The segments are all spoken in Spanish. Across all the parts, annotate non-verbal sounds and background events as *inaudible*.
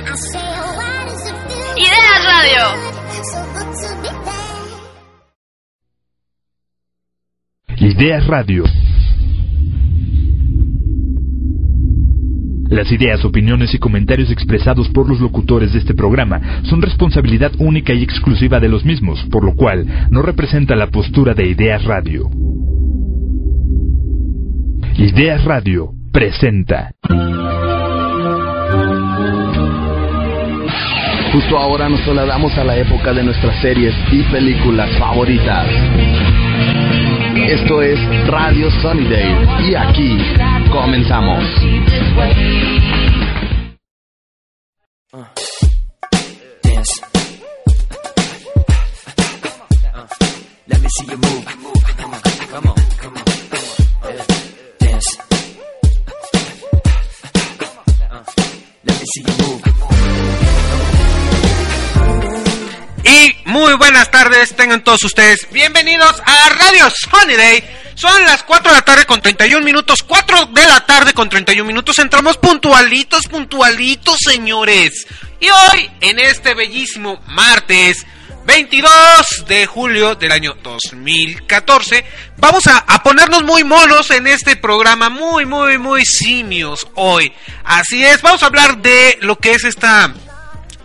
Ideas Radio. Ideas Radio. Las ideas, opiniones y comentarios expresados por los locutores de este programa son responsabilidad única y exclusiva de los mismos, por lo cual no representa la postura de Ideas Radio. Ideas Radio presenta. Justo ahora nos trasladamos a la época de nuestras series y películas favoritas. Esto es Radio Sunnydale y aquí comenzamos. See you move. Y muy buenas tardes, tengan todos ustedes bienvenidos a Radio Sunny Son las 4 de la tarde con 31 minutos, 4 de la tarde con 31 minutos, entramos puntualitos, puntualitos, señores. Y hoy, en este bellísimo martes 22 de julio del año 2014, vamos a, a ponernos muy monos en este programa, muy, muy, muy simios hoy. Así es, vamos a hablar de lo que es esta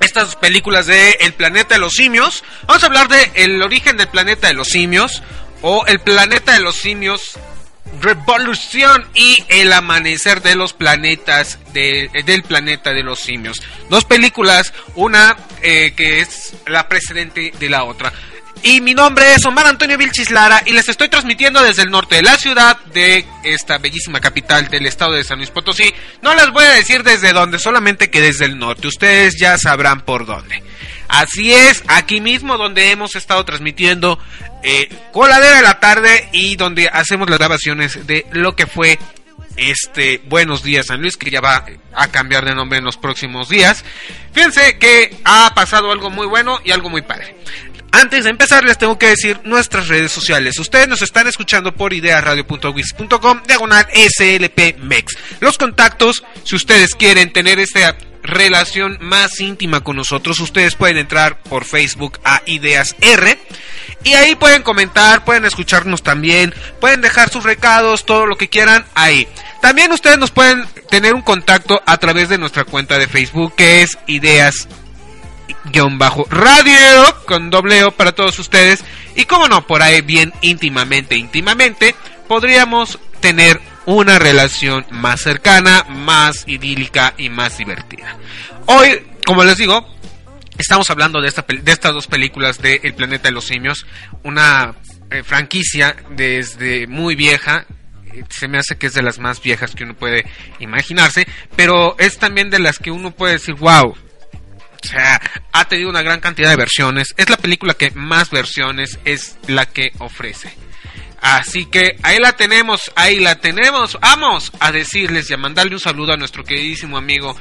estas películas de El planeta de los simios. Vamos a hablar de El origen del planeta de los simios o El planeta de los simios Revolución y El amanecer de los planetas de- del planeta de los simios. Dos películas, una eh, que es la precedente de la otra. Y mi nombre es Omar Antonio Vilchis Lara y les estoy transmitiendo desde el norte de la ciudad de esta bellísima capital del estado de San Luis Potosí. No les voy a decir desde dónde, solamente que desde el norte. Ustedes ya sabrán por dónde. Así es, aquí mismo donde hemos estado transmitiendo eh, Coladera de la Tarde y donde hacemos las grabaciones de lo que fue este Buenos Días San Luis, que ya va a cambiar de nombre en los próximos días. Fíjense que ha pasado algo muy bueno y algo muy padre. Antes de empezar les tengo que decir nuestras redes sociales. Ustedes nos están escuchando por idearadio.wix.com, diagonal SLPMEX. Los contactos, si ustedes quieren tener esta relación más íntima con nosotros, ustedes pueden entrar por Facebook a Ideas R y ahí pueden comentar, pueden escucharnos también, pueden dejar sus recados, todo lo que quieran ahí. También ustedes nos pueden tener un contacto a través de nuestra cuenta de Facebook que es Ideas guion bajo radio con doble O para todos ustedes. Y como no por ahí bien íntimamente íntimamente podríamos tener una relación más cercana más idílica y más divertida. Hoy como les digo estamos hablando de esta de estas dos películas de El planeta de los simios una eh, franquicia desde muy vieja eh, se me hace que es de las más viejas que uno puede imaginarse pero es también de las que uno puede decir wow o sea, ha tenido una gran cantidad de versiones. Es la película que más versiones es la que ofrece. Así que ahí la tenemos, ahí la tenemos. Vamos a decirles y a mandarle un saludo a nuestro queridísimo amigo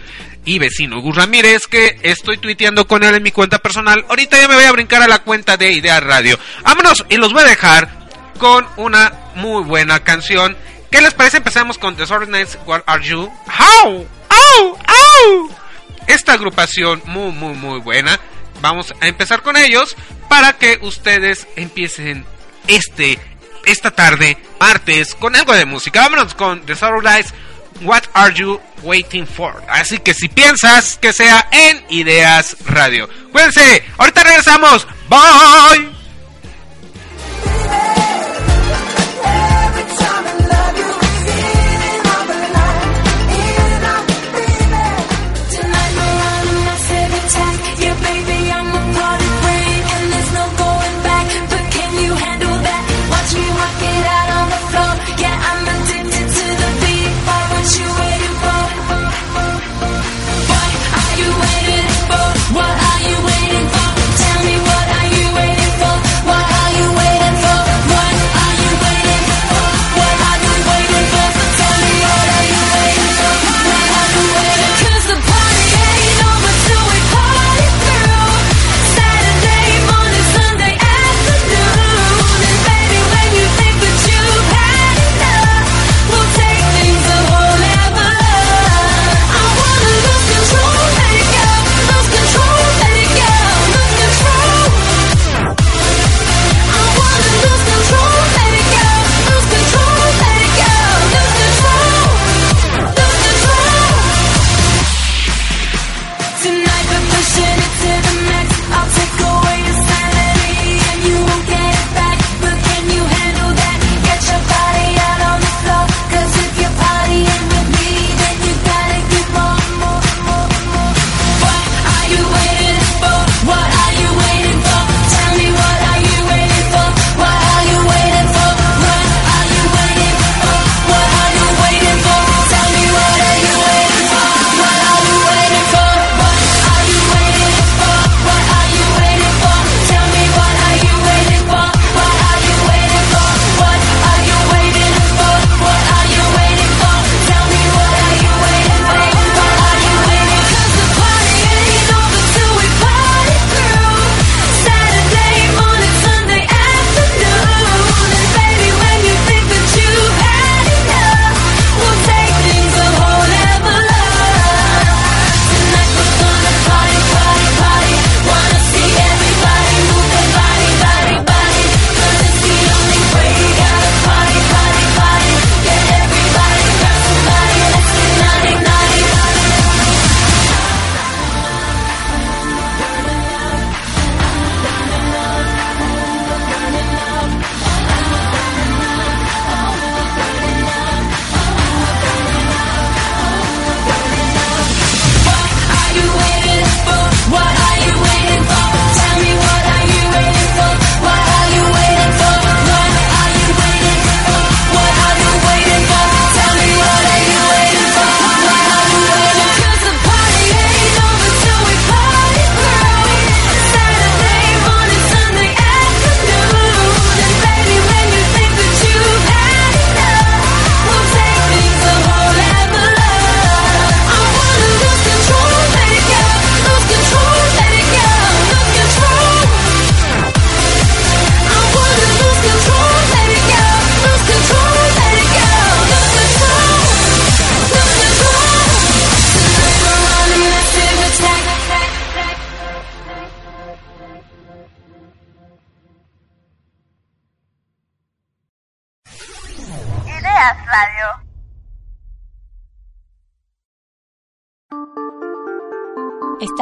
y vecino Gus Ramírez, que estoy tuiteando con él en mi cuenta personal. Ahorita ya me voy a brincar a la cuenta de Idea Radio. Vámonos y los voy a dejar con una muy buena canción. ¿Qué les parece? Empezamos con The Nights, What Are You? How? ¡Au! ¡Au! Esta agrupación muy muy muy buena. Vamos a empezar con ellos para que ustedes empiecen este esta tarde martes con algo de música. Vámonos con The Lights What Are You Waiting For? Así que si piensas que sea en Ideas Radio. Cuídense, ahorita regresamos. Bye.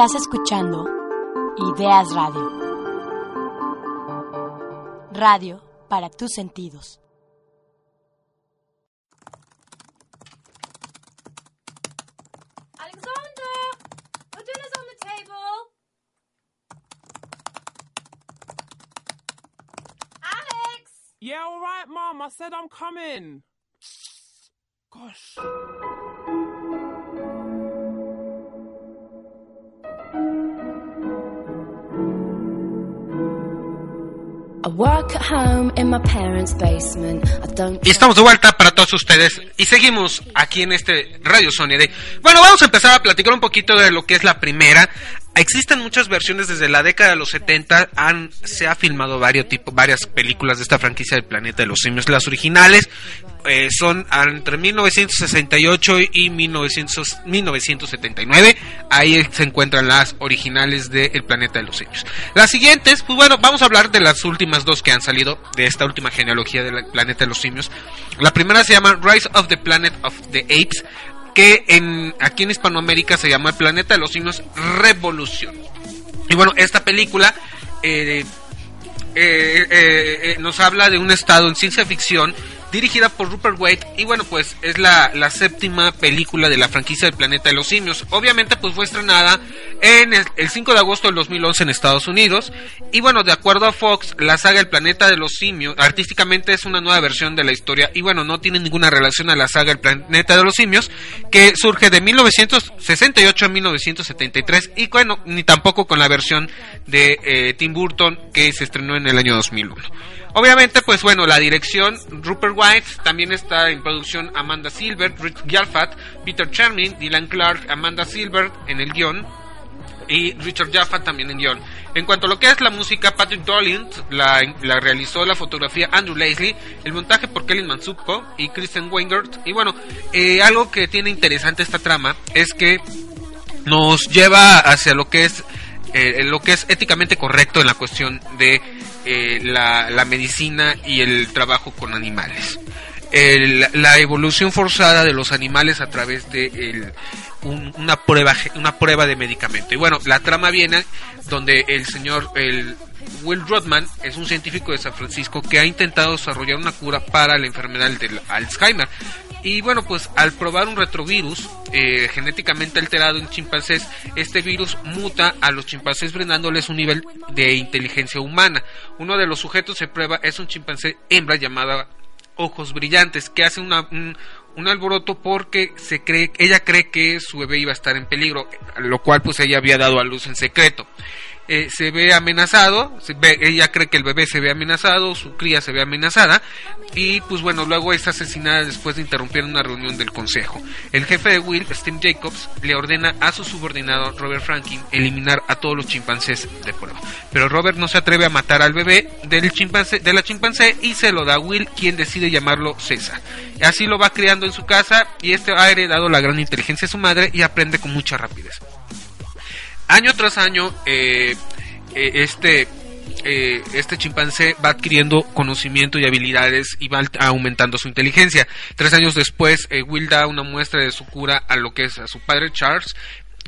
Estás escuchando Ideas Radio. Radio para tus sentidos. Alexander, our dinner's on the table. Alex! Yeah, all right, Mom. I said I'm coming. Gosh. Y estamos de vuelta para todos ustedes y seguimos aquí en este Radio Sony Day. Bueno, vamos a empezar a platicar un poquito de lo que es la primera. Existen muchas versiones desde la década de los 70, han, se ha filmado varios varias películas de esta franquicia del planeta de los simios. Las originales eh, son entre 1968 y 1900 1979. Ahí se encuentran las originales de El planeta de los simios. Las siguientes, pues bueno, vamos a hablar de las últimas dos que han salido de esta última genealogía del planeta de los simios. La primera se llama Rise of the Planet of the Apes, que en, aquí en Hispanoamérica se llama El planeta de los simios Revolución. Y bueno, esta película eh, eh, eh, eh, nos habla de un estado en ciencia ficción dirigida por Rupert Waite y bueno pues es la, la séptima película de la franquicia del planeta de los simios. Obviamente pues fue estrenada en el, el 5 de agosto del 2011 en Estados Unidos y bueno de acuerdo a Fox la saga El planeta de los simios artísticamente es una nueva versión de la historia y bueno no tiene ninguna relación a la saga El planeta de los simios que surge de 1968 a 1973 y bueno ni tampoco con la versión de eh, Tim Burton que se estrenó en el año 2001 Obviamente, pues bueno, la dirección, Rupert White, también está en producción Amanda Silver, Rick Jalfat, Peter Charming, Dylan Clark, Amanda Silver en el guion y Richard Jaffa también en guion. En cuanto a lo que es la música, Patrick Dolan la, realizó la fotografía Andrew Leslie, el montaje por Kelly Mansupko y Kristen Weingart. Y bueno, eh, algo que tiene interesante esta trama es que nos lleva hacia lo que es eh, lo que es éticamente correcto en la cuestión de eh, la, medicina y el trabajo con animales. El, la evolución forzada de los animales a través de el, un, una prueba una prueba de medicamento y bueno la trama viene donde el señor el Will Rodman es un científico de San Francisco que ha intentado desarrollar una cura para la enfermedad del Alzheimer y bueno, pues al probar un retrovirus eh, genéticamente alterado en chimpancés, este virus muta a los chimpancés brindándoles un nivel de inteligencia humana. Uno de los sujetos se prueba es un chimpancé hembra llamada Ojos Brillantes, que hace una, un, un alboroto porque se cree, ella cree que su bebé iba a estar en peligro, lo cual pues ella había dado a luz en secreto. Eh, se ve amenazado, ella cree que el bebé se ve amenazado, su cría se ve amenazada y pues bueno, luego es asesinada después de interrumpir una reunión del consejo. El jefe de Will, Steve Jacobs, le ordena a su subordinado Robert Franklin eliminar a todos los chimpancés de prueba. Pero Robert no se atreve a matar al bebé del chimpancé, de la chimpancé y se lo da a Will, quien decide llamarlo César. Así lo va criando en su casa y este ha heredado la gran inteligencia de su madre y aprende con mucha rapidez año tras año eh, eh, este eh, este chimpancé va adquiriendo conocimiento y habilidades y va aumentando su inteligencia. Tres años después, eh, Will da una muestra de su cura a lo que es a su padre Charles,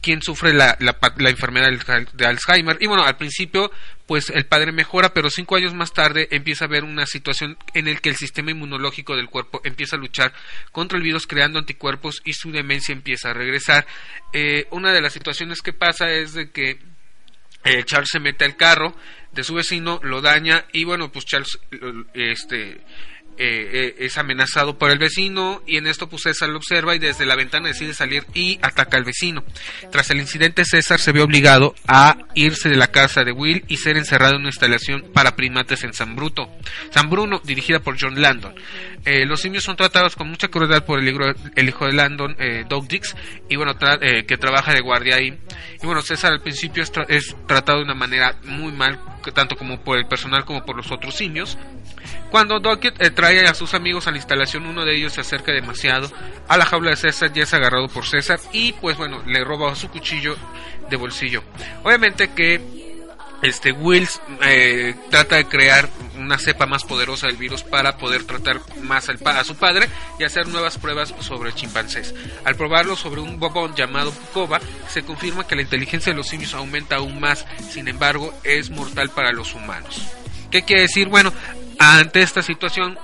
quien sufre la, la, la enfermedad de Alzheimer. Y bueno, al principio, pues el padre mejora, pero cinco años más tarde empieza a haber una situación en la que el sistema inmunológico del cuerpo empieza a luchar contra el virus creando anticuerpos y su demencia empieza a regresar. Eh, una de las situaciones que pasa es de que eh, Charles se mete al carro de su vecino, lo daña y bueno, pues Charles este eh, eh, es amenazado por el vecino y en esto pues César lo observa y desde la ventana decide salir y ataca al vecino. Tras el incidente César se ve obligado a irse de la casa de Will y ser encerrado en una instalación para primates en San Bruto, San Bruno, dirigida por John Landon. Eh, los simios son tratados con mucha crueldad por el, hijo, de Landon, eh, Doug Dix, y bueno, tra que trabaja de guardia ahí. Y bueno, César al principio es tratado de una manera muy mal, tanto como por el personal como por los otros simios. Cuando Dockett eh, trae a sus amigos a la instalación, uno de ellos se acerca demasiado a la jaula de César, ya es agarrado por César y pues bueno, le roba su cuchillo de bolsillo. Obviamente que este Wills eh, trata de crear una cepa más poderosa del virus para poder tratar más al a su padre y hacer nuevas pruebas sobre chimpancés. Al probarlo sobre un bobón llamado Pukova, se confirma que la inteligencia de los simios aumenta aún más, sin embargo, es mortal para los humanos. ¿Qué quiere decir? Bueno, ante esta situación,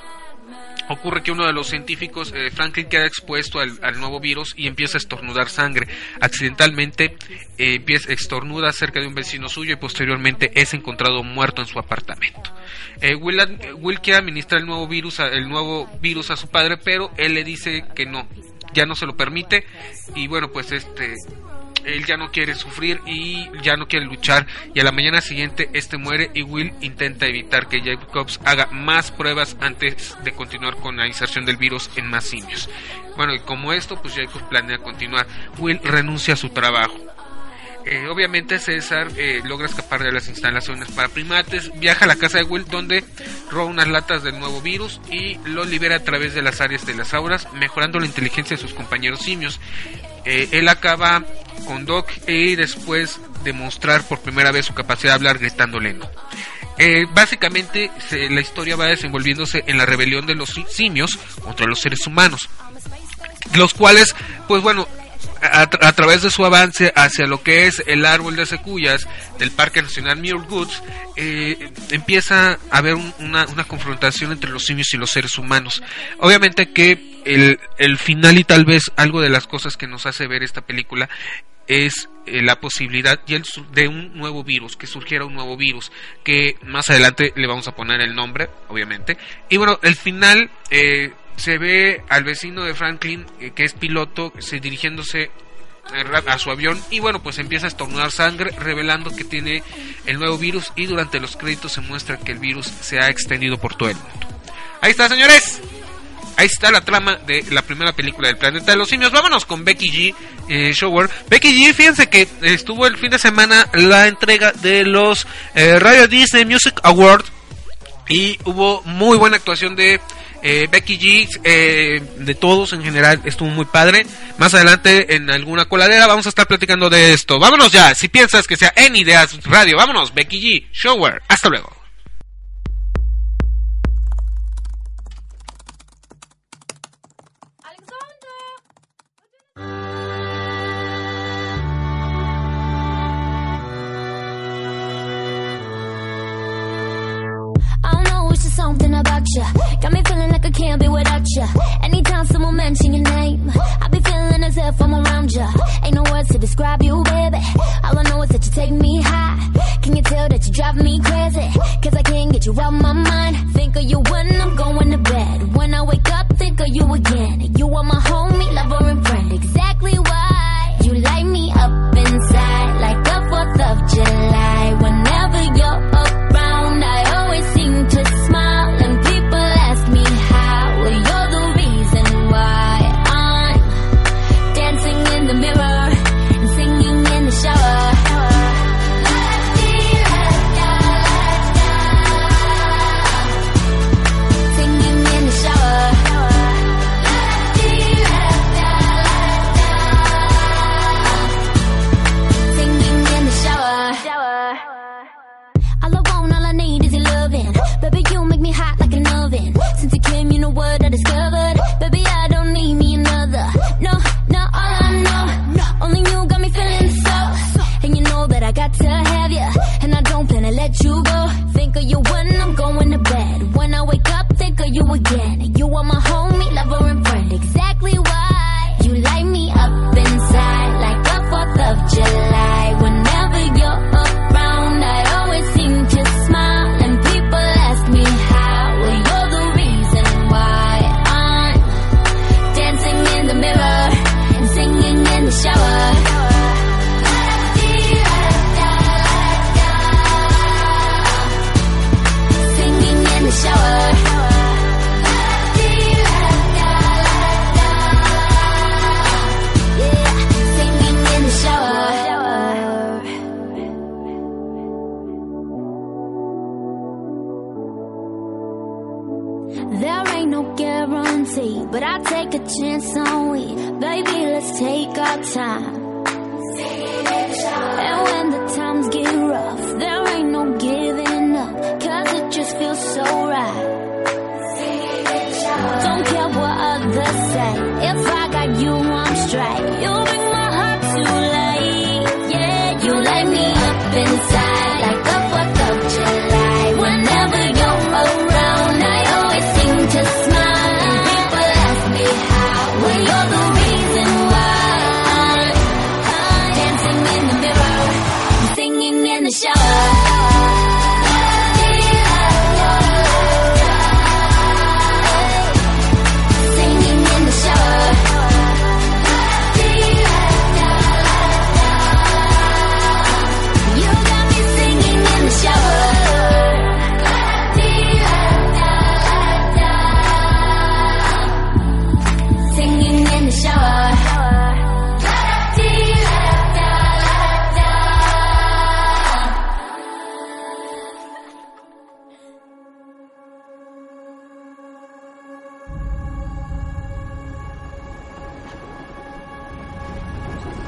ocurre que uno de los científicos, eh, Franklin, queda expuesto al, nuevo virus y empieza a estornudar sangre. Accidentalmente eh, empieza, estornuda cerca de un vecino suyo y posteriormente es encontrado muerto en su apartamento. Eh, Will, Will quiere administrar el nuevo virus, a, el nuevo virus a su padre, pero él le dice que no, ya no se lo permite y bueno, pues este él ya no quiere sufrir y ya no quiere luchar y a la mañana siguiente este muere y Will intenta evitar que Jacobs haga más pruebas antes de continuar con la inserción del virus en más simios. Bueno, y como esto, pues Jacob planea continuar. Will renuncia a su trabajo. Eh, obviamente César eh, logra escapar de las instalaciones para primates, viaja a la casa de Will donde roba unas latas del nuevo virus y lo libera a través de las áreas de las auras, mejorando la inteligencia de sus compañeros simios. Eh, él acaba con Doc y después de mostrar por primera vez su capacidad de hablar gritándole no. Eh, básicamente se- la historia va desenvolviéndose en la rebelión de los si- simios contra los seres humanos, los cuales, pues bueno, a, tra- a través de su avance hacia lo que es el árbol de secuyas del Parque Nacional Muir Woods, eh, empieza a haber un- una, confrontación entre los simios y los seres humanos. Obviamente que el, el final y tal vez algo de las cosas que nos hace ver esta película es eh, la posibilidad y el de un nuevo virus, que surgiera un nuevo virus, que más adelante le vamos a poner el nombre, obviamente. Y bueno, el final eh, se ve al vecino de Franklin, eh, que es piloto, se dirigiéndose eh, a su avión y bueno, pues empieza a estornudar sangre, revelando que tiene el nuevo virus y durante los créditos se muestra que el virus se ha extendido por todo el mundo. Ahí está, señores. Ahí está la trama de la primera película del planeta de los simios. Vámonos con Becky G. eh. Becky G, fíjense que estuvo el fin de semana la entrega de los eh, Radio Disney Music Awards y hubo muy buena actuación de eh, Becky G, eh, de todos en general, estuvo muy padre. Más adelante en alguna coladera vamos a estar platicando de esto. Vámonos ya, si piensas que sea en Ideas Radio, vámonos, Becky G, Shower, hasta luego. You. Got me feeling like I can't be without you. Anytime someone mention your name, I be feeling as if I'm around you. Ain't no words to describe you, baby. All I know is that you take me high. Can you tell that you drive me crazy? Cause I can't get you out my mind. Think of you when I'm going to bed. When I wake up, think of you again. You are my homie, lover, and friend. Exactly let you go. Think of you when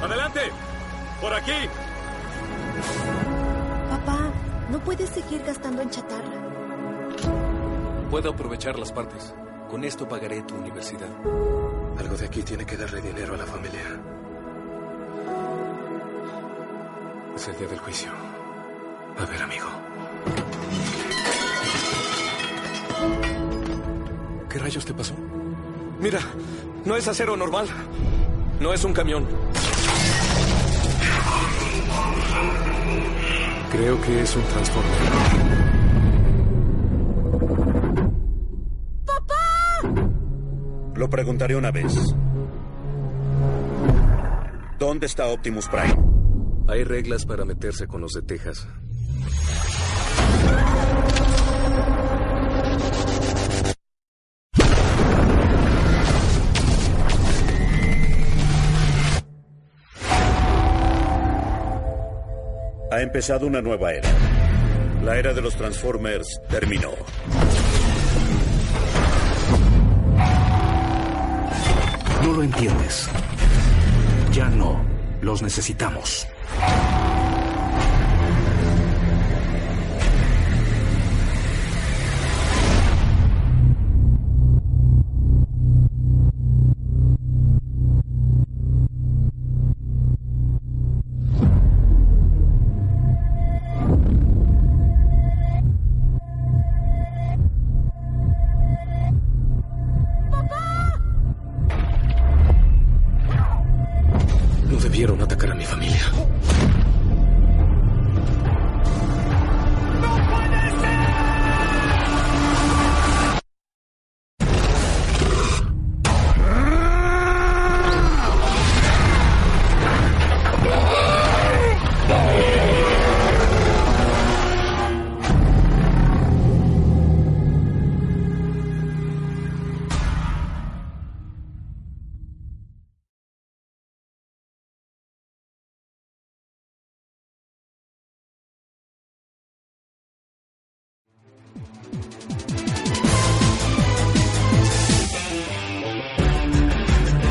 ¡Adelante! ¡Por aquí! Papá, no puedes seguir gastando en chatarra. Puedo aprovechar las partes. Con esto pagaré tu universidad. Algo de aquí tiene que darle dinero a la familia. Es el día del juicio. A ver, amigo. ¿Qué rayos te pasó? Mira, no es acero normal. No es un camión. Creo que es un transformador. Lo preguntaré una vez. ¿Dónde está Optimus Prime? Hay reglas para meterse con los de Texas. Empezado una nueva era. La era de los Transformers terminó. No lo entiendes. Ya no. Los necesitamos.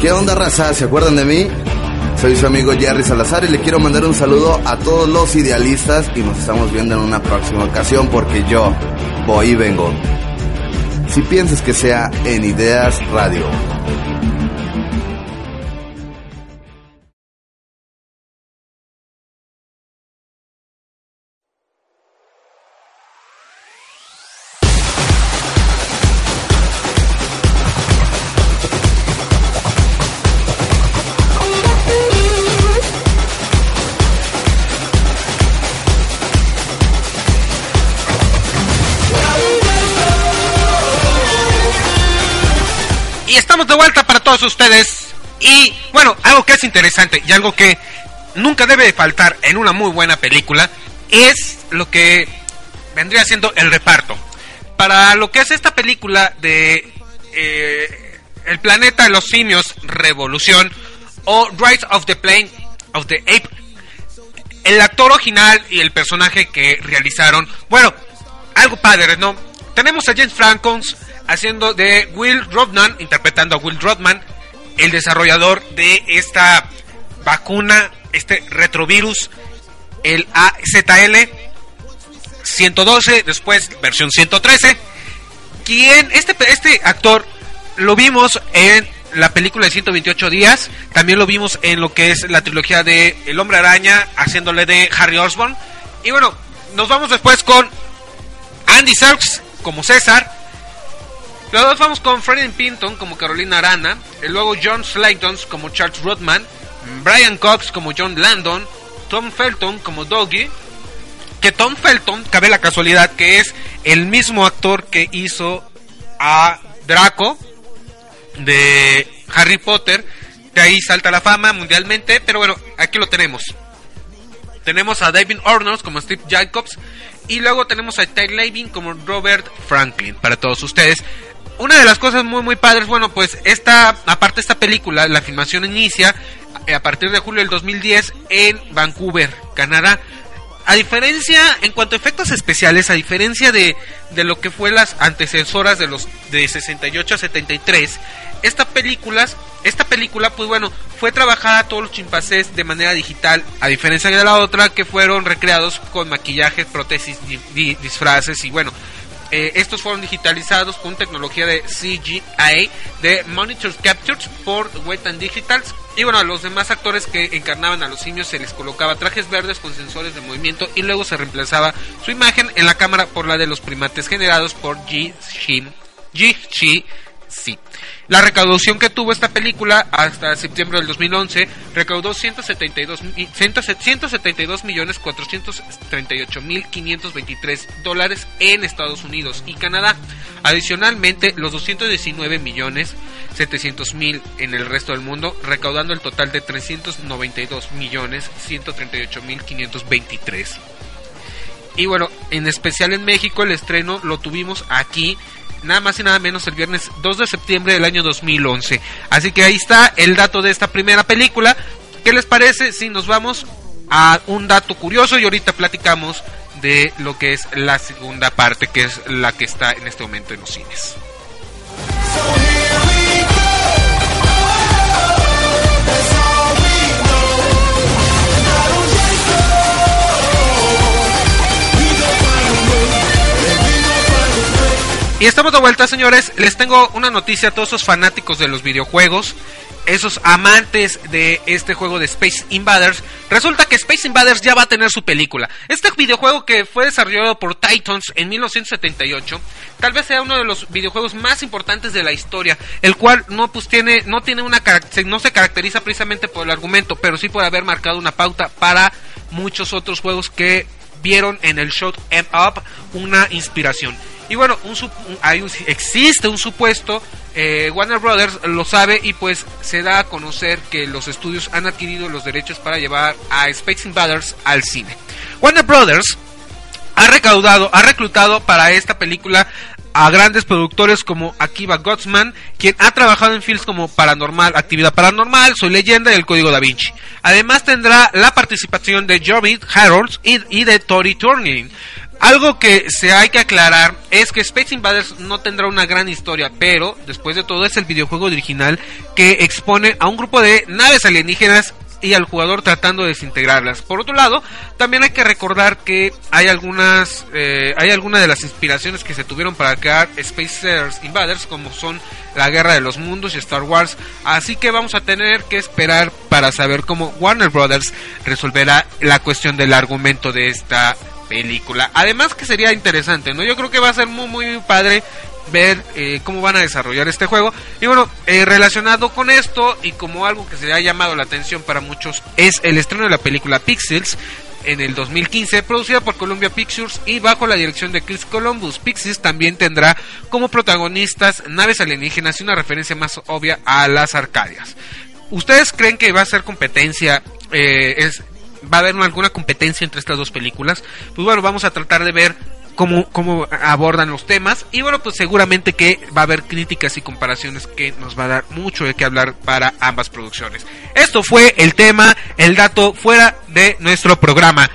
¿Qué onda, raza? ¿Se acuerdan de mí? Soy su amigo Jerry Salazar y le quiero mandar un saludo a todos los idealistas y nos estamos viendo en una próxima ocasión porque yo voy y vengo. Si piensas que sea en Ideas Radio. Todos ustedes. Y bueno, algo que es interesante y algo que nunca debe de faltar en una muy buena película es lo que vendría siendo el reparto. Para lo que es esta película de eh, El planeta de los simios Revolución o Rise of the Plane of the Ape, el actor original y el personaje que realizaron, bueno, algo padre, ¿no? Tenemos a James Franco haciendo de Will Rodman, interpretando a Will Rodman, el desarrollador de esta vacuna, este retrovirus, el AZL 112, después versión 113. Quien, este, este actor lo vimos en la película de 128 días. También lo vimos en lo que es la trilogía de El Hombre Araña, haciéndole de Harry Osborn. Y bueno, nos vamos después con Andy Serkis como César. Luego vamos con Freddie Pinton como Carolina Arana. Y luego John Slayton como Charles Rodman. Brian Cox como John Landon. Tom Felton como Doggy. Que Tom Felton, cabe la casualidad, que es el mismo actor que hizo a Draco de Harry Potter. De ahí salta la fama mundialmente. Pero bueno, aquí lo tenemos. Tenemos a David Ornos como Steve Jacobs. Y luego tenemos a Ty Levin como Robert Franklin. Para todos ustedes. Una de las cosas muy muy padres, bueno, pues esta, aparte esta película, la filmación inicia eh, a partir de julio del 2010 en Vancouver, Canadá. A diferencia, en cuanto a efectos especiales, a diferencia de, de lo que fue las antecesoras de los de 68 a 73, esta película, esta película, pues bueno, fue trabajada todos los chimpancés de manera digital, a diferencia de la otra que fueron recreados con maquillaje, prótesis, di- disfraces y bueno, eh, estos fueron digitalizados con tecnología de CGI de Monitor Captures por Wet Digitals. Y bueno, a los demás actores que encarnaban a los simios se les colocaba trajes verdes con sensores de movimiento y luego se reemplazaba su imagen en la cámara por la de los primates generados por G. Shin-. Sí. La recaudación que tuvo esta película hasta septiembre del 2011 recaudó 172, mi- 172 millones 438 mil 523 dólares en Estados Unidos y Canadá. Adicionalmente, los 219 millones 700 mil en el resto del mundo, recaudando el total de 392 millones 138 mil 523. Y bueno, en especial en México el estreno lo tuvimos aquí, nada más y nada menos el viernes 2 de septiembre del año 2011. Así que ahí está el dato de esta primera película. ¿Qué les parece si nos vamos a un dato curioso y ahorita platicamos de lo que es la segunda parte, que es la que está en este momento en los cines? Y estamos de vuelta, señores. Les tengo una noticia a todos esos fanáticos de los videojuegos, esos amantes de este juego de Space Invaders. Resulta que Space Invaders ya va a tener su película. Este videojuego que fue desarrollado por Titans en 1978, tal vez sea uno de los videojuegos más importantes de la historia, el cual no pues tiene no tiene una no se caracteriza precisamente por el argumento, pero sí por haber marcado una pauta para muchos otros juegos que vieron en el Shot Em Up una inspiración. Y bueno, un hay existe un supuesto, eh, Warner Brothers lo sabe y pues se da a conocer que los estudios han adquirido los derechos para llevar a Space Invaders al cine. Warner Brothers ha recaudado, ha reclutado para esta película a grandes productores como Akiva Gotsman, quien ha trabajado en films como Paranormal, Actividad Paranormal, Soy Leyenda y El Código Da Vinci. Además tendrá la participación de Joby Harold y, y de Tori Turning. Algo que se hay que aclarar es que Space Invaders no tendrá una gran historia, pero después de todo es el videojuego original que expone a un grupo de naves alienígenas y al jugador tratando de desintegrarlas. Por otro lado, también hay que recordar que hay algunas, eh, hay algunas de las inspiraciones que se tuvieron para crear Space Invaders, como son la Guerra de los Mundos y Star Wars. Así que vamos a tener que esperar para saber cómo Warner Brothers resolverá la cuestión del argumento de esta película. Además que sería interesante, ¿no? Yo creo que va a ser muy muy padre ver eh, cómo van a desarrollar este juego. Y bueno, eh, relacionado con esto y como algo que se le ha llamado la atención para muchos es el estreno de la película Pixels en el 2015, producida por Columbia Pictures y bajo la dirección de Chris Columbus. Pixels también tendrá como protagonistas naves alienígenas y una referencia más obvia a las Arcadias. ¿Ustedes creen que va a ser competencia? eh, es, ¿Va a haber alguna competencia entre estas dos películas? Pues bueno, vamos a tratar de ver cómo, cómo abordan los temas. Y bueno, pues seguramente que va a haber críticas y comparaciones que nos va a dar mucho de qué hablar para ambas producciones. Esto fue el tema, el dato fuera de nuestro programa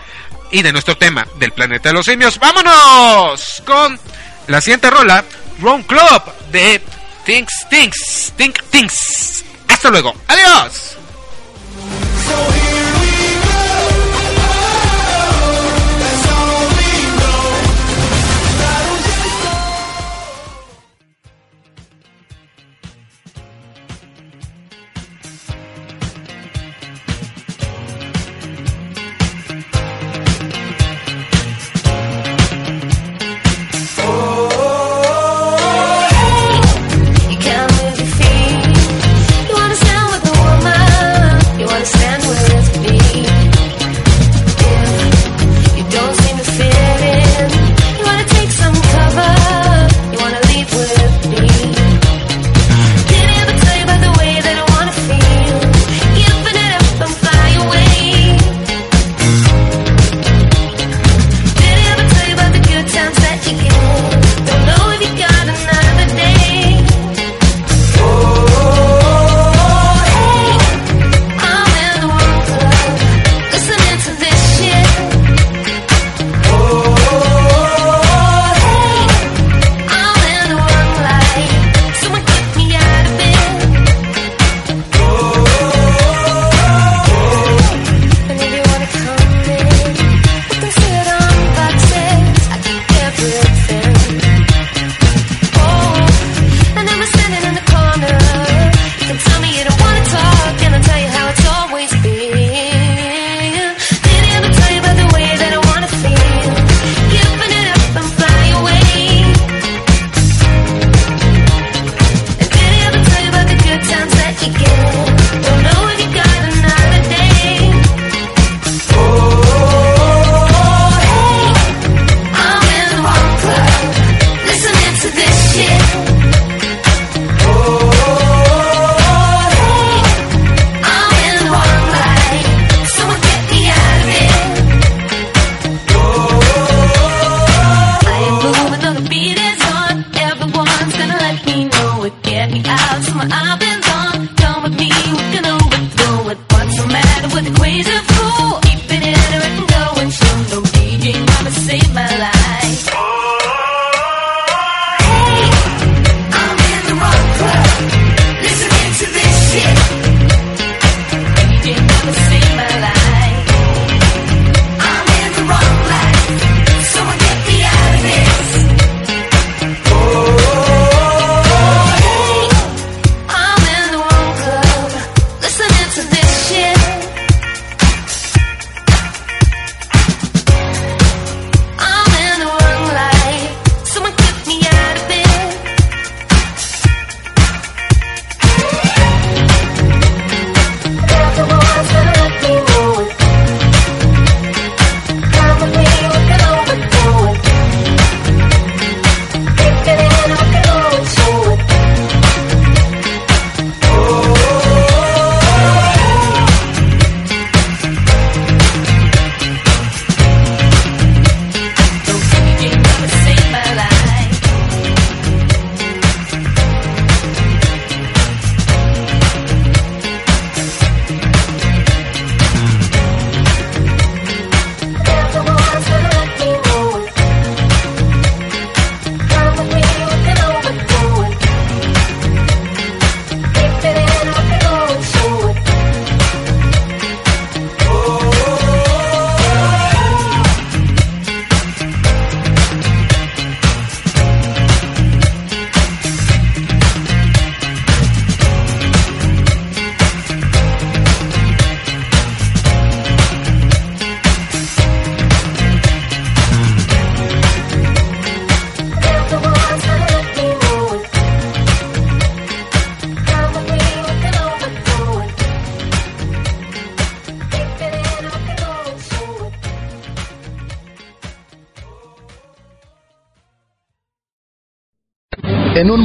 y de nuestro tema del planeta de los simios. ¡Vámonos! Con la siguiente rola, Ron Club de Things, Things, Think, Things. Hasta luego. Adiós.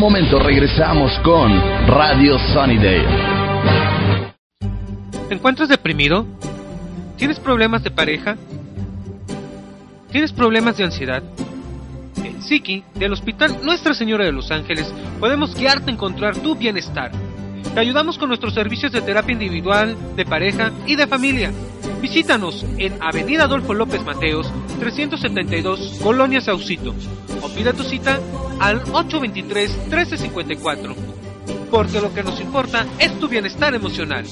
Momento regresamos con Radio Sunnydale. ¿Te encuentras deprimido? ¿Tienes problemas de pareja? ¿Tienes problemas de ansiedad? En Siki, del Hospital Nuestra Señora de los Ángeles, podemos guiarte a encontrar tu bienestar. Te ayudamos con nuestros servicios de terapia individual, de pareja y de familia. Visítanos en Avenida Adolfo López Mateos, 372, Colonia Saucito. O pide tu cita al 823-1354. Porque lo que nos importa es tu bienestar emocional.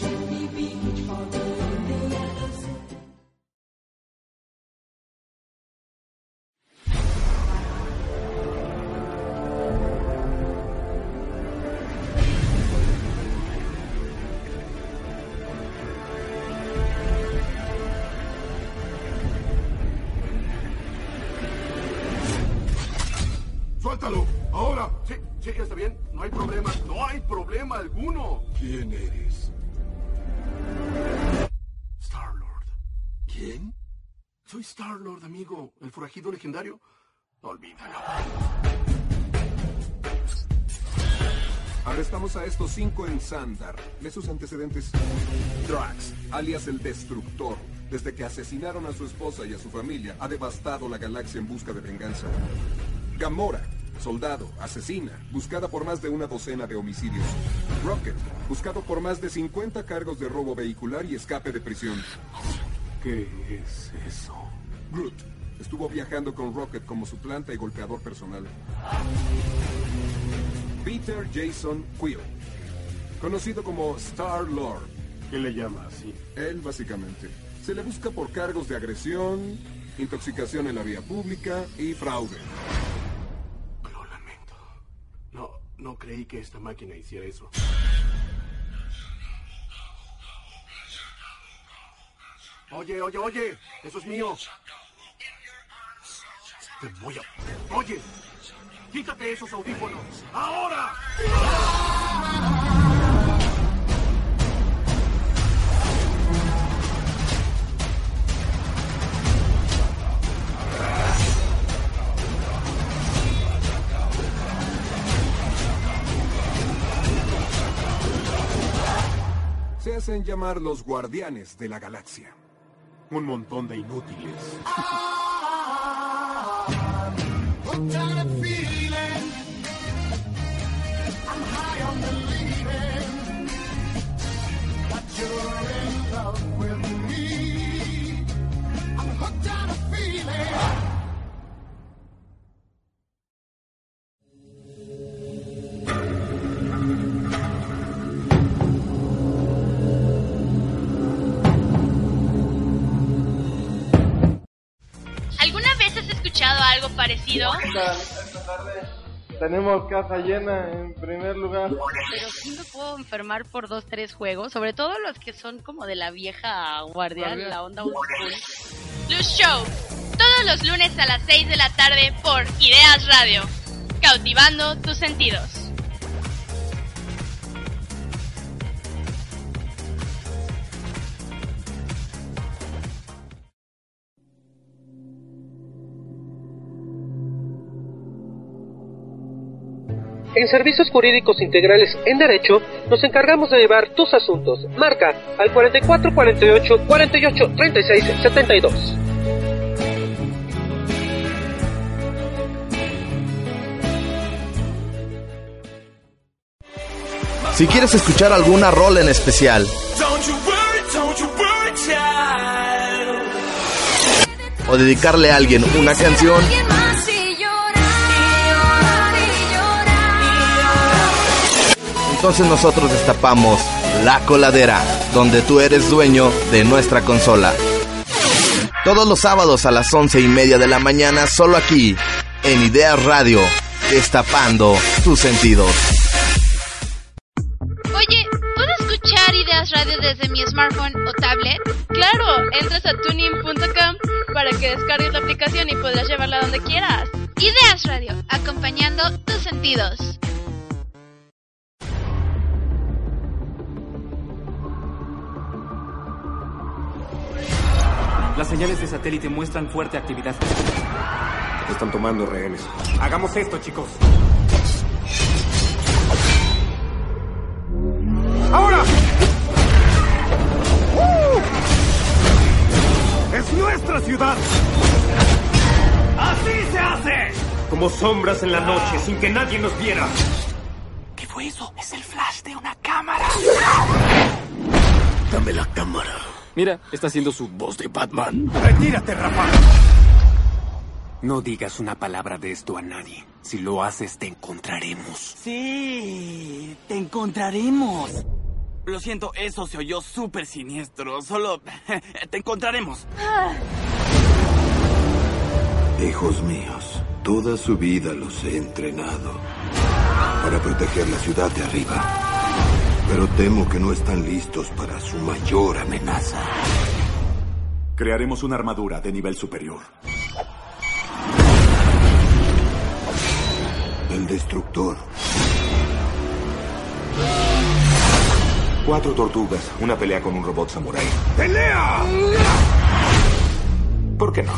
Soy Star-Lord, amigo. El forajido legendario. Olvídalo. Arrestamos a estos cinco en Sandar. ¿Ve sus antecedentes? Drax, alias el Destructor. Desde que asesinaron a su esposa y a su familia, ha devastado la galaxia en busca de venganza. Gamora, soldado, asesina, buscada por más de una docena de homicidios. Rocket, buscado por más de 50 cargos de robo vehicular y escape de prisión. ¿Qué es eso? Groot, estuvo viajando con Rocket como su planta y golpeador personal. Peter Jason Quill, conocido como Star-Lord. ¿Qué le llama así? Él, básicamente. Se le busca por cargos de agresión, intoxicación en la vía pública y fraude. Lo lamento. No, no creí que esta máquina hiciera eso. Oye, oye, oye. Eso es mío. Te voy a... Oye. Quítate esos audífonos. ¡Ahora! Se hacen llamar los guardianes de la galaxia. Un montón de inútiles. ¿Alguna algo parecido? Esta tarde tenemos casa llena en primer lugar. Pero sí me puedo enfermar por dos, tres juegos, sobre todo los que son como de la vieja guardia, Guardia. la onda old. Luz Show, todos los lunes a las 6 de la tarde por Ideas Radio, cautivando tus sentidos. En Servicios Jurídicos Integrales en Derecho nos encargamos de llevar tus asuntos. Marca al 44 48 48 36 72. Si quieres escuchar alguna rol en especial o dedicarle a alguien una canción, entonces nosotros destapamos La Coladera, donde tú eres dueño de nuestra consola. Todos los sábados a las once y media de la mañana, solo aquí, en Ideas Radio, destapando tus sentidos. Oye, ¿puedo escuchar Ideas Radio desde mi smartphone o tablet? Claro, entras a tuning.com para que descargues la aplicación y podrás llevarla donde quieras. Ideas Radio, acompañando tus sentidos. Las señales de satélite muestran fuerte actividad. Están tomando rehenes. Hagamos esto, chicos. ¡Ahora! ¡Es nuestra ciudad! ¡Así se hace! Como sombras en la noche, sin que nadie nos viera. ¿Qué fue eso? Es el flash de una cámara. Dame la cámara. Mira, está haciendo su voz de Batman. ¡Retírate, Rafa! No digas una palabra de esto a nadie. Si lo haces, te encontraremos. Sí, te encontraremos. Lo siento, eso se oyó súper siniestro. Solo *laughs* te encontraremos. Hijos míos, toda su vida los he entrenado para proteger la ciudad de arriba. Pero temo que no están listos para su mayor amenaza. Crearemos una armadura de nivel superior. El destructor. Cuatro tortugas, una pelea con un robot samurái. ¡Pelea! ¿Por qué no?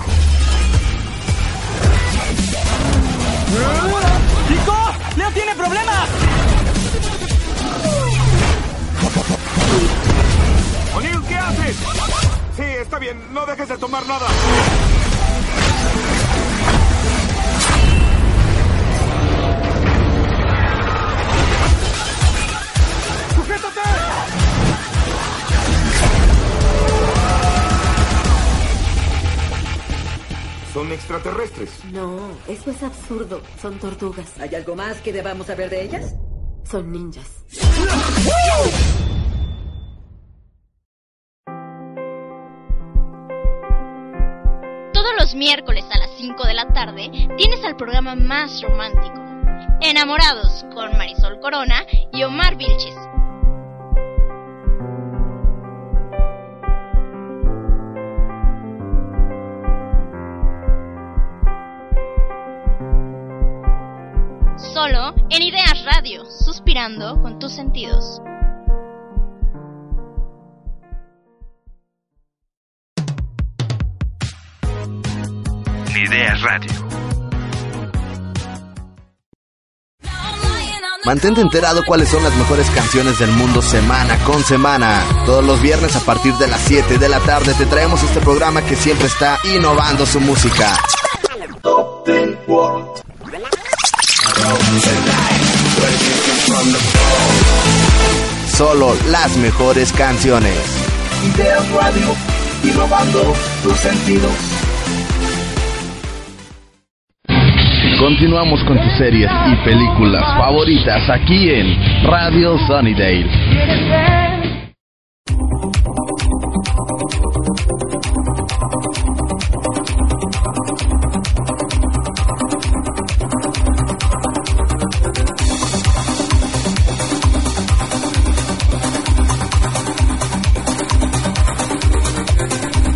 ¡Chicos! ¡Leo tiene problemas! Sí, está bien. No dejes de tomar nada. ¡Sujétate! Son extraterrestres. No, eso es absurdo. Son tortugas. ¿Hay algo más que debamos saber de ellas? Son ninjas. Miércoles a las 5 de la tarde tienes al programa más romántico. Enamorados con Marisol Corona y Omar Vilches. Solo en Ideas Radio, suspirando con tus sentidos. Ideas Radio. Mantente enterado cuáles son las mejores canciones del mundo semana con semana. Todos los viernes a partir de las 7 de la tarde te traemos este programa que siempre está innovando su música. Solo las mejores canciones. Ideas Radio, innovando tus sentidos. Continuamos con tus series y películas favoritas aquí en Radio Sunnydale.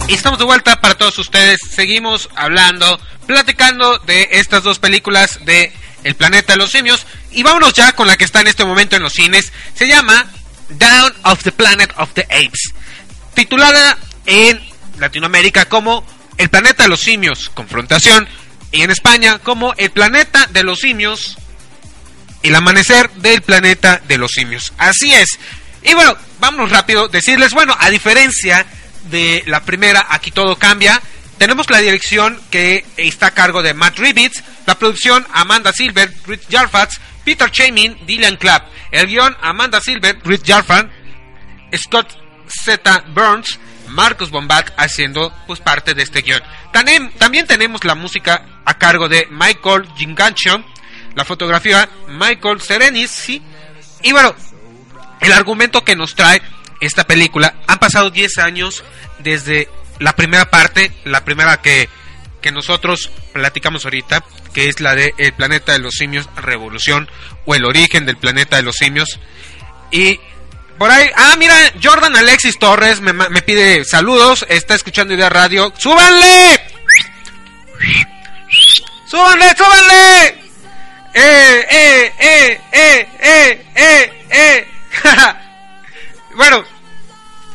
Estamos de vuelta para todos ustedes. Seguimos hablando, platicando de estas dos películas de El planeta de los simios. Y vámonos ya con la que está en este momento en los cines. Se llama Down of the Planet of the Apes. Titulada en Latinoamérica como El planeta de los simios, confrontación. Y en España como El planeta de los simios, el amanecer del planeta de los simios. Así es. Y bueno, vámonos rápido. Decirles, bueno, a diferencia de la primera, aquí todo cambia. Tenemos la dirección que está a cargo de Matt Rivitz, la producción Amanda Silver, Rich Jarfatz, Peter Chamin, Dylan Clapp, el guion Amanda Silver, Rich Jarfatz, Scott Z. Burns, Marcos Bombat haciendo pues parte de este guion. También, tenemos la música a cargo de Michael Gingancho, la fotografía Michael Serenis, ¿sí? y bueno, el argumento que nos trae esta película, han pasado 10 años desde la primera parte, la primera que, que nosotros platicamos ahorita, que es la de El planeta de los simios, Revolución, o El origen del planeta de los simios. Y por ahí, ah, mira, Jordan Alexis Torres me, me pide saludos, está escuchando Idea Radio. ¡Súbanle! ¡Súbanle, súbanle! ¡Eh, eh, eh, eh, eh, eh, eh! *laughs* bueno.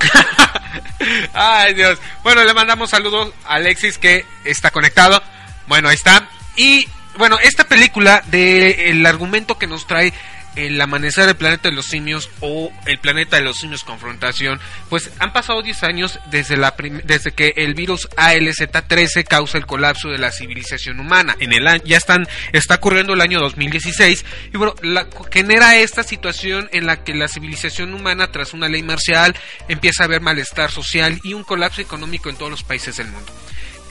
*laughs* Ay, Dios. Bueno, le mandamos saludos a Alexis que está conectado. Bueno, ahí está. Y bueno, esta película de el argumento que nos trae el amanecer del planeta de los simios o el planeta de los simios confrontación, pues han pasado 10 años desde, la desde que el virus ALZ-13 causa el colapso de la civilización humana. En el año, ya están, está ocurriendo el año 2016 y bueno, la, genera esta situación en la que la civilización humana tras una ley marcial empieza a haber malestar social y un colapso económico en todos los países del mundo.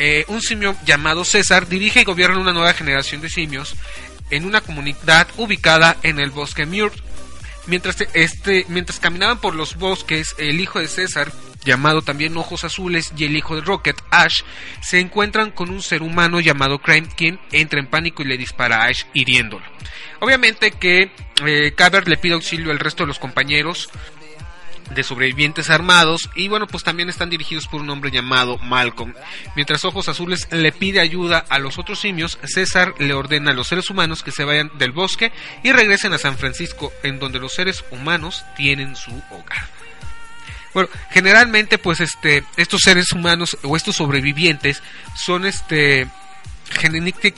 Eh, un simio llamado César dirige y gobierna una nueva generación de simios en una comunidad ubicada en el bosque Muir. Mientras, este, mientras caminaban por los bosques, el hijo de César, llamado también Ojos Azules, y el hijo de Rocket, Ash, se encuentran con un ser humano llamado Crime, quien entra en pánico y le dispara a Ash, hiriéndolo. Obviamente que eh, le pide auxilio al resto de los compañeros, de sobrevivientes armados y bueno pues también están dirigidos por un hombre llamado Malcolm. Mientras Ojos Azules le pide ayuda a los otros simios, César le ordena a los seres humanos que se vayan del bosque y regresen a San Francisco, en donde los seres humanos tienen su hogar. Bueno, generalmente pues este estos seres humanos o estos sobrevivientes son este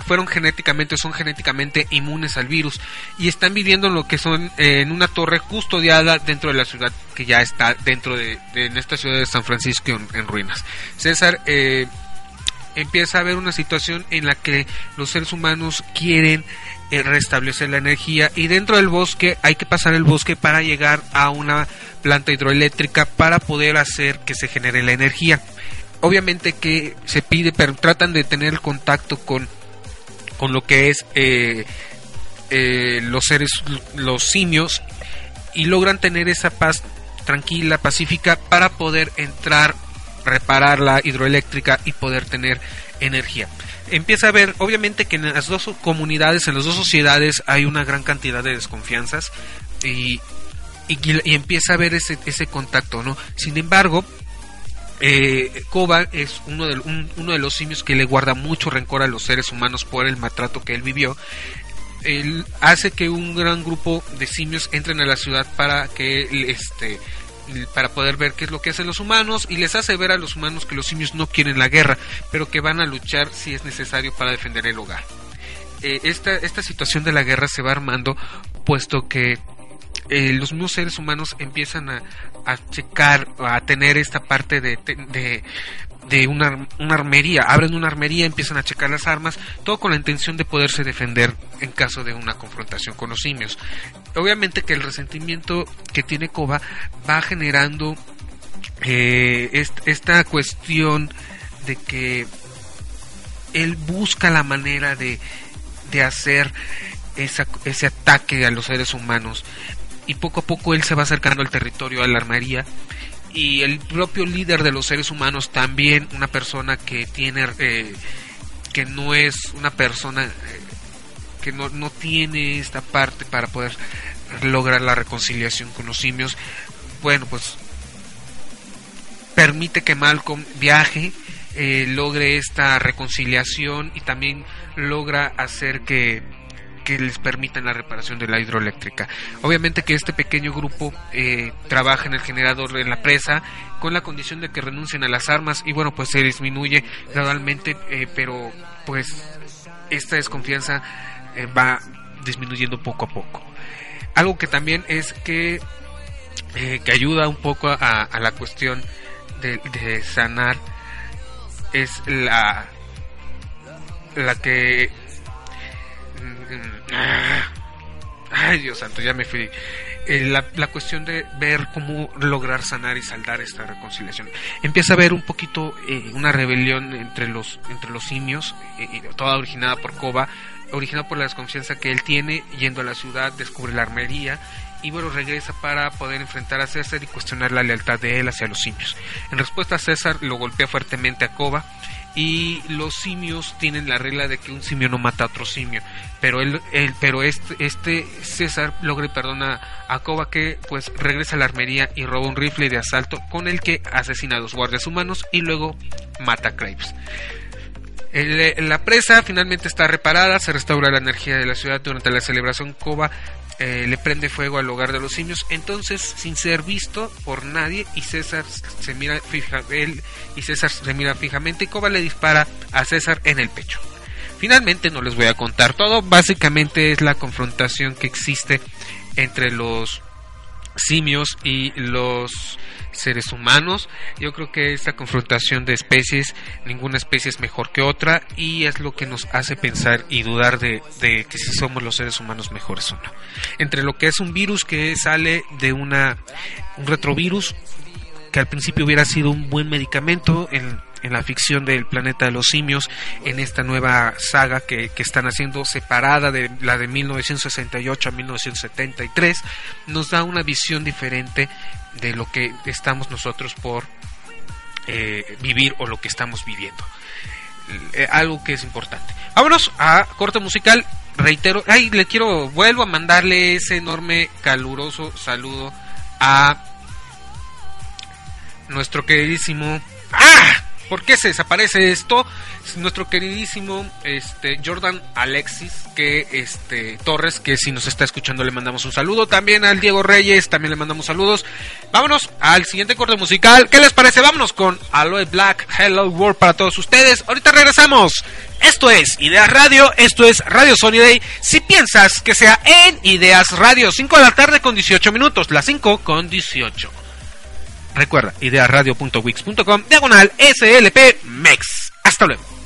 fueron genéticamente son genéticamente inmunes al virus y están viviendo en lo que son eh, en una torre custodiada dentro de la ciudad que ya está dentro de, en esta ciudad de San Francisco en, en ruinas. César eh, empieza a haber una situación en la que los seres humanos quieren eh, restablecer la energía y dentro del bosque hay que pasar el bosque para llegar a una planta hidroeléctrica para poder hacer que se genere la energía obviamente que se pide, pero tratan de tener contacto con, con lo que es eh, eh, los seres, los simios, y logran tener esa paz tranquila, pacífica, para poder entrar, reparar la hidroeléctrica y poder tener energía. Empieza a ver, obviamente que en las dos comunidades, en las dos sociedades hay una gran cantidad de desconfianzas y, y, y empieza a ver ese, ese contacto, ¿no? Sin embargo, eh, Koba es uno de, un- uno de los simios que le guarda mucho rencor a los seres humanos por el maltrato que él vivió. Él hace que un gran grupo de simios entren a la ciudad para que este para poder ver qué es lo que hacen los humanos y les hace ver a los humanos que los simios no quieren la guerra, pero que van a luchar si es necesario para defender el hogar. Eh, esta, esta situación de la guerra se va armando puesto que eh, los mismos seres humanos empiezan a, a checar, a tener esta parte de, de, de una, una armería, abren una armería, empiezan a checar las armas, todo con la intención de poderse defender en caso de una confrontación con los simios. Obviamente que el resentimiento que tiene Koba va generando eh, est- esta cuestión de que él busca la manera de, de hacer esa- ese ataque a los seres humanos y poco a poco él se va acercando al territorio, a la armería y el propio líder de los seres humanos también una persona que tiene eh, que no es una persona eh, que no, no tiene esta parte para poder lograr la reconciliación con los simios bueno pues permite que Malcolm viaje eh, logre esta reconciliación y también logra hacer que que les permitan la reparación de la hidroeléctrica. Obviamente que este pequeño grupo eh, trabaja en el generador en la presa con la condición de que renuncien a las armas y bueno pues se disminuye gradualmente eh, pero pues esta desconfianza eh, va disminuyendo poco a poco. Algo que también es que eh, que ayuda un poco a, la cuestión de, de sanar es la la que Ay, Dios santo, ya me fui. Eh, la, la cuestión de ver cómo lograr sanar y saldar esta reconciliación. Empieza a haber un poquito eh, una rebelión entre los, entre los simios, eh, toda originada por Koba, originada por la desconfianza que él tiene yendo a la ciudad, descubre la armería y bueno, regresa para poder enfrentar a César y cuestionar la lealtad de él hacia los simios. En respuesta, César lo golpea fuertemente a Koba y los simios tienen la regla de que un simio no mata a otro simio. Pero él, pero este, este César logra y perdona a Koba que pues regresa a la armería y roba un rifle de asalto con el que asesina a dos guardias humanos y luego mata a Graves el, la presa finalmente está reparada, se restaura la energía de la ciudad durante la celebración. Koba eh, le prende fuego al hogar de los simios, entonces sin ser visto por nadie y César se mira fija, él y César se mira fijamente y Koba le dispara a César en el pecho. Finalmente no les voy a contar todo, básicamente es la confrontación que existe entre los simios y los seres humanos. Yo creo que esta confrontación de especies, ninguna especie es mejor que otra y es lo que nos hace pensar y dudar de, de que si somos los seres humanos mejores o no. Entre lo que es un virus que sale de una un retrovirus que al principio hubiera sido un buen medicamento en, en la ficción del planeta de los simios, en esta nueva saga que, están haciendo separada de la de 1968 a 1973, nos da una visión diferente de lo que estamos nosotros por eh, vivir o lo que estamos viviendo. Eh, algo que es importante. Vámonos a corte musical. Reitero, ay, le quiero, vuelvo a mandarle ese enorme, caluroso saludo a nuestro queridísimo. ¡Ah! ¿Por qué se desaparece esto? Nuestro queridísimo este, Jordan Alexis, que este Torres, que si nos está escuchando le mandamos un saludo. También al Diego Reyes, también le mandamos saludos. Vámonos al siguiente corte musical. ¿Qué les parece? Vámonos con Aloe Black, Hello World para todos ustedes. Ahorita regresamos. Esto es Ideas Radio, esto es Radio Sony Day. Si piensas que sea en Ideas Radio, 5 de la tarde con 18 minutos, las 5 con 18. Recuerda, ideasradio.wix.com, diagonal SLP MEX. Hasta luego.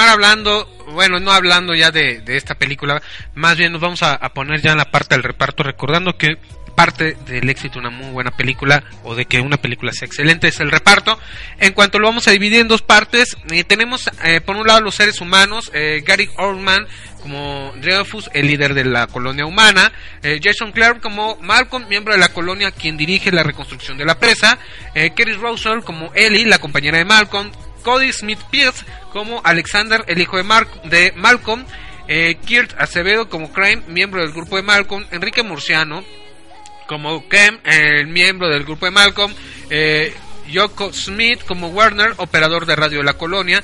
Hablando, bueno, no hablando ya de, esta película, más bien nos vamos a, poner ya en la parte del reparto, recordando que parte del éxito de una muy buena película o de que una película sea excelente es el reparto. En cuanto lo vamos a dividir en dos partes, eh, tenemos eh, por un lado los seres humanos, eh, Gary Oldman como Dreyfus, el líder de la colonia humana, Jason Clark como Malcolm, miembro de la colonia quien dirige la reconstrucción de la presa, Kerry Russell como Ellie, la compañera de Malcolm, Cody Smith Pierce como Alexander, el hijo de, Mar de Malcolm, eh, Kirt Acevedo como Crime, miembro del grupo de Malcolm, Enrique Murciano como Kem, el miembro del grupo de Malcolm, eh, Yoko Smith como Werner, operador de radio de la colonia,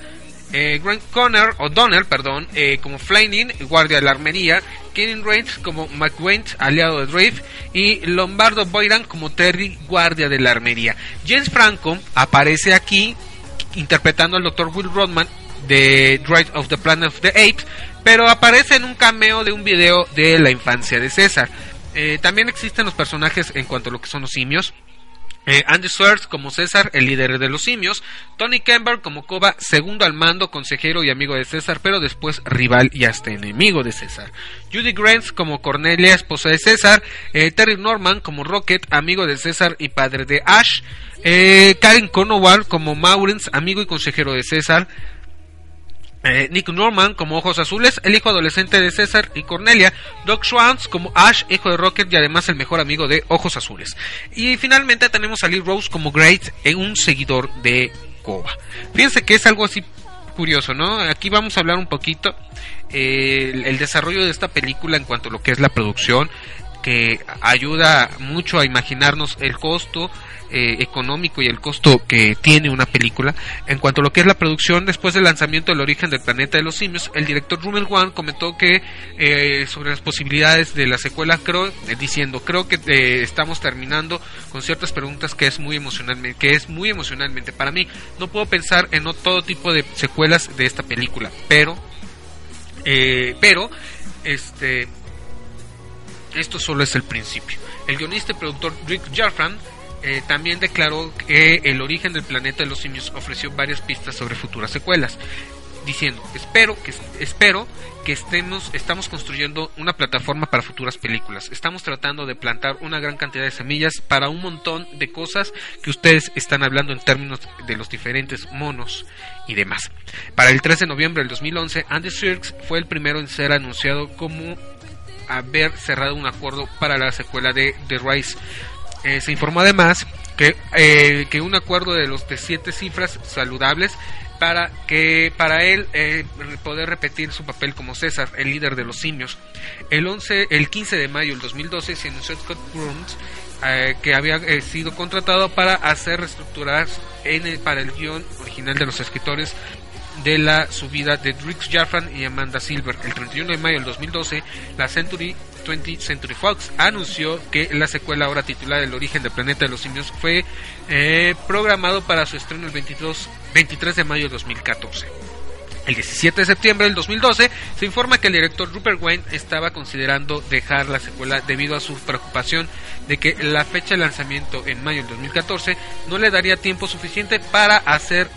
eh, Grant Conner, o Donner, perdón, eh, como Flaming, guardia de la armería, Kevin Reigns como McWayne, aliado de Drake, y Lombardo Boyran como Terry, guardia de la armería. James Franco aparece aquí interpretando al Dr. Will Rodman de Drive of the Planet of the Apes, pero aparece en un cameo de un video de la infancia de César. Eh, también existen los personajes en cuanto a lo que son los simios. Eh, Andy Swerve como César, el líder de los simios. Tony Kemper como Koba, segundo al mando, consejero y amigo de César, pero después rival y hasta enemigo de César. Judy Grants como Cornelia, esposa de César. Eh, Terry Norman como Rocket, amigo de César y padre de Ash. Eh, Karen Conowal como Maurens, amigo y consejero de César. Eh, Nick Norman como Ojos Azules, el hijo adolescente de César y Cornelia, Doc Schwanz como Ash, hijo de Rocket y además el mejor amigo de Ojos Azules. Y finalmente tenemos a Lee Rose como Great, eh, un seguidor de Koba. Fíjense que es algo así curioso, ¿no? Aquí vamos a hablar un poquito eh, el, el desarrollo de esta película en cuanto a lo que es la producción, que ayuda mucho a imaginarnos el costo eh, económico y el costo que tiene una película. En cuanto a lo que es la producción, después del lanzamiento del origen del planeta de los simios, el director Rumel Wan comentó que eh, sobre las posibilidades de la secuela, creo, eh, diciendo, creo que estamos terminando con ciertas preguntas que es muy emocionalmente, que es muy emocionalmente para mí. No puedo pensar en todo tipo de secuelas de esta película, pero, pero, este, esto solo es el principio. El guionista y productor Rick Jarfran eh, también declaró que el origen del planeta de los simios ofreció varias pistas sobre futuras secuelas, diciendo, espero que, espero que estemos, estamos construyendo una plataforma para futuras películas. Estamos tratando de plantar una gran cantidad de semillas para un montón de cosas que ustedes están hablando en términos de los diferentes monos y demás. Para el 13 de noviembre del 2011, Andy Serkis fue el primero en ser anunciado como haber cerrado un acuerdo para la secuela de The Rise. Eh, se informó además que, eh, que un acuerdo de los de siete cifras saludables para que para él eh, poder repetir su papel como César, el líder de los simios. El 11, el 15 de mayo del 2012 se anunció Scott Burns eh, que había eh, sido contratado para hacer reestructurar en el, para el guion original de los escritores de la subida de Rick Jaffran y Amanda Silver. El 31 de mayo del 2012, la Century 20th Century Fox anunció que la secuela ahora titulada El origen del planeta de los simios fue eh, programado para su estreno el 22, 23 de mayo de 2014. El 17 de septiembre del 2012 se informa que el director Rupert Wayne estaba considerando dejar la secuela debido a su preocupación de que la fecha de lanzamiento en mayo del 2014 no le daría tiempo suficiente para hacer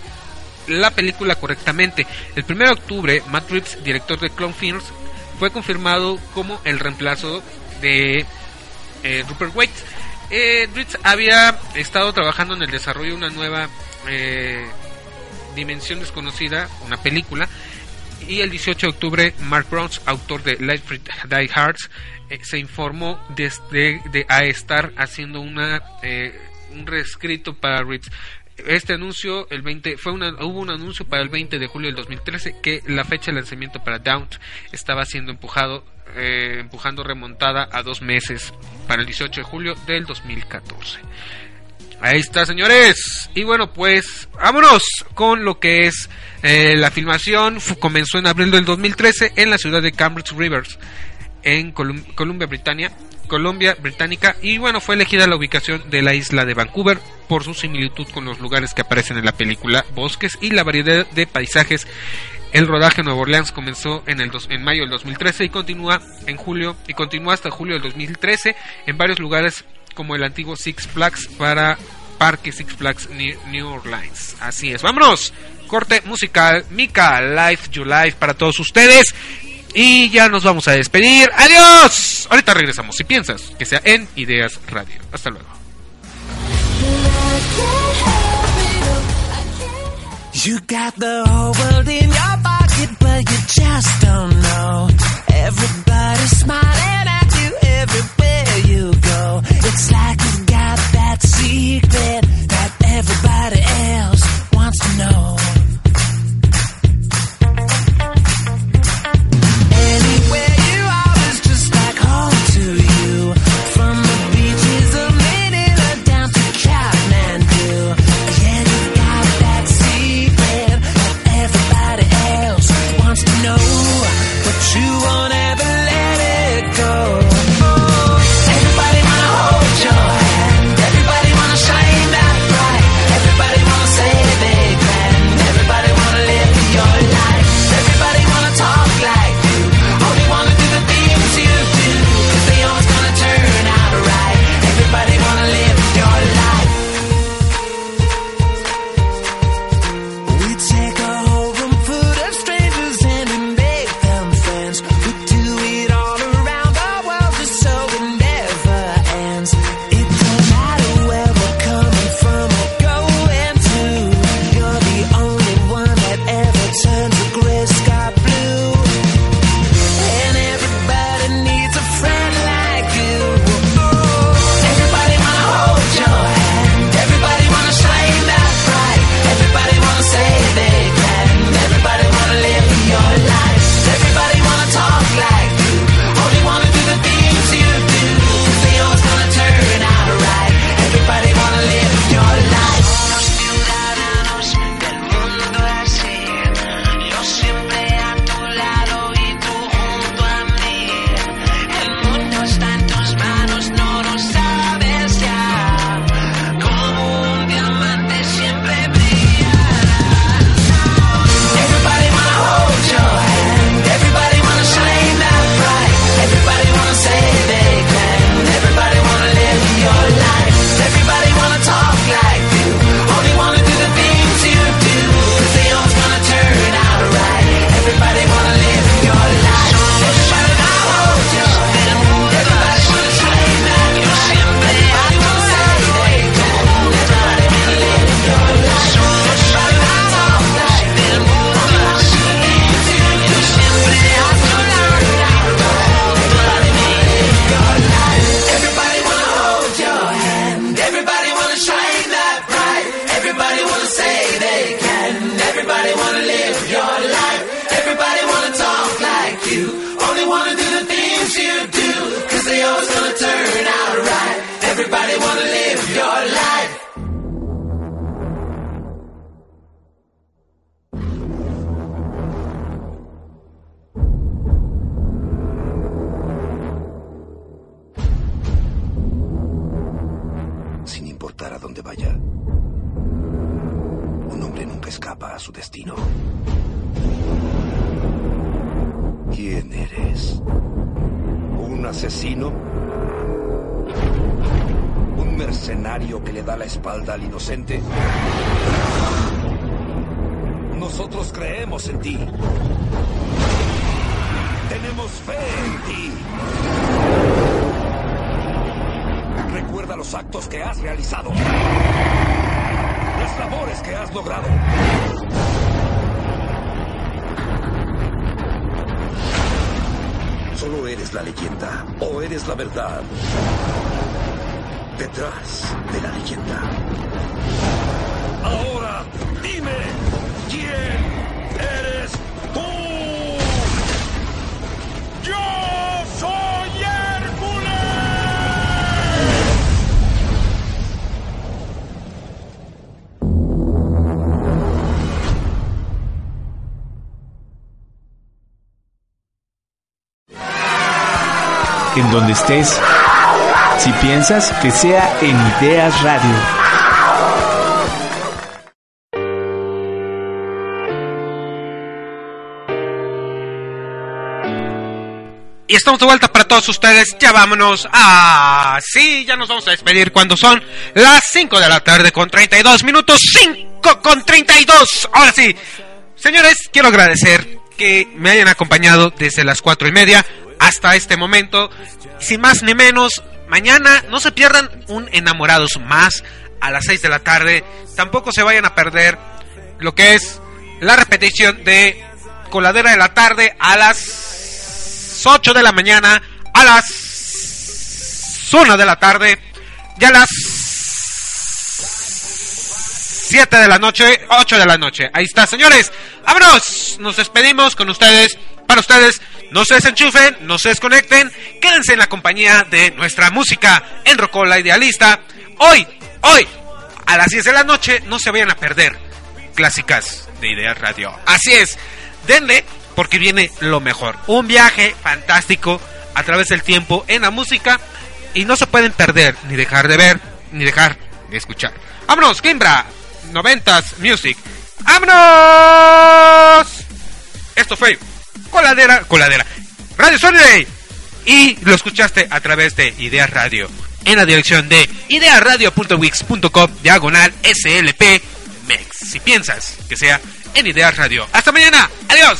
la película correctamente. El 1 de octubre, Matt Reeves, director de Clone Films, fue confirmado como el reemplazo de eh, Rupert Wade. Eh, Reeves había estado trabajando en el desarrollo de una nueva eh, dimensión desconocida, una película, y el 18 de octubre, Mark Browns, autor de Life Die Hearts, eh, se informó desde de, a estar haciendo una un reescrito para Reeves este anuncio el 20 fue una, hubo un anuncio para el 20 de julio del 2013 que la fecha de lanzamiento para Down estaba siendo empujado eh, empujando remontada a dos meses para el 18 de julio del 2014 ahí está señores. Y bueno pues vámonos con lo que es eh, la filmación. Comenzó en abril del 2013 en la ciudad de Cambridge Rivers en Colum Columbia Britannia Colombia Británica y bueno, fue elegida la ubicación de la isla de Vancouver por su similitud con los lugares que aparecen en la película Bosques y la variedad de paisajes. El rodaje en Nueva Orleans comenzó en, el dos, en mayo del 2013 y continúa en julio y continúa hasta julio del 2013 en varios lugares como el antiguo Six Flags para Parque Six Flags New, Orleans. Así es, vámonos. Corte musical, Mika, Life You Life para todos ustedes. Y ya nos vamos a despedir. ¡Adiós! Ahorita regresamos. Si piensas que sea en Ideas Radio. Hasta luego. You got the whole world in your pocket, but you just don't know. Everybody's smiling at you everywhere you go. It's like you got that secret that everybody else wants to know. donde estés. Si piensas, que sea en Ideas Radio. Y estamos de vuelta para todos ustedes. Ya vámonos. Ah, sí, ya nos vamos a despedir cuando son las 5 de la tarde con 32 minutos. 5 con 32. Ahora sí. Señores, quiero agradecer que me hayan acompañado desde las 4 y media hasta este momento. Sin más ni menos, mañana no se pierdan un enamorados más a las 6 de la tarde. Tampoco se vayan a perder lo que es la repetición de Coladera de la tarde a las 8 de la mañana, a las 1 de la tarde y a las 7 de la noche, 8 de la noche. Ahí está, señores. Vámonos. Nos despedimos con ustedes. Para ustedes, no se desenchufen, no se desconecten. Quédense en la compañía de nuestra música en Rocola Idealista. Hoy, hoy, a las 10 de la noche, no se vayan a perder clásicas de Ideas Radio. Así es. Denle porque viene lo mejor. Un viaje fantástico a través del tiempo en la música y no se pueden perder, ni dejar de ver, ni dejar de escuchar. ¡Vámonos, Kimbra! 90s Music. ¡Vámonos! Esto fue Coladera, Coladera. Radio Sunday. Y lo escuchaste a través de Ideas Radio. En la dirección de idearadio.wix.com diagonal SLP Mex. Si piensas que sea en Ideas Radio. Hasta mañana. Adiós.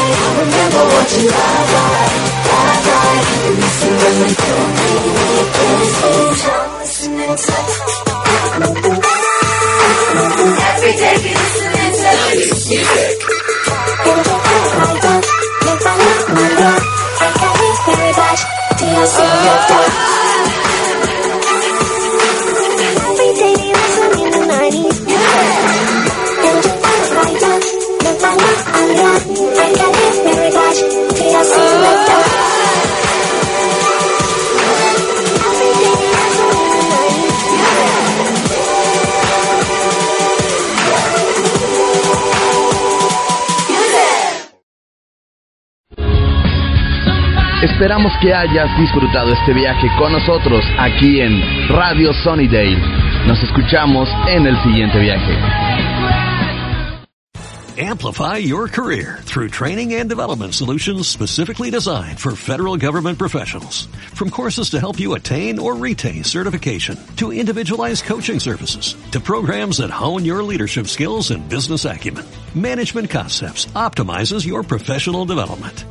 Remember what you are like, are like You used to run me through me Don't listen to Every day we listen to music I can't hear that Do you see your dog? Esperamos que hayas disfrutado este viaje con nosotros aquí en Radio Sunnydale. Nos escuchamos en el siguiente viaje. Amplify your career through training and development solutions specifically designed for federal government professionals. From courses to help you attain or retain certification, to individualized coaching services, to programs that hone your leadership skills and business acumen, Management Concepts optimizes your professional development.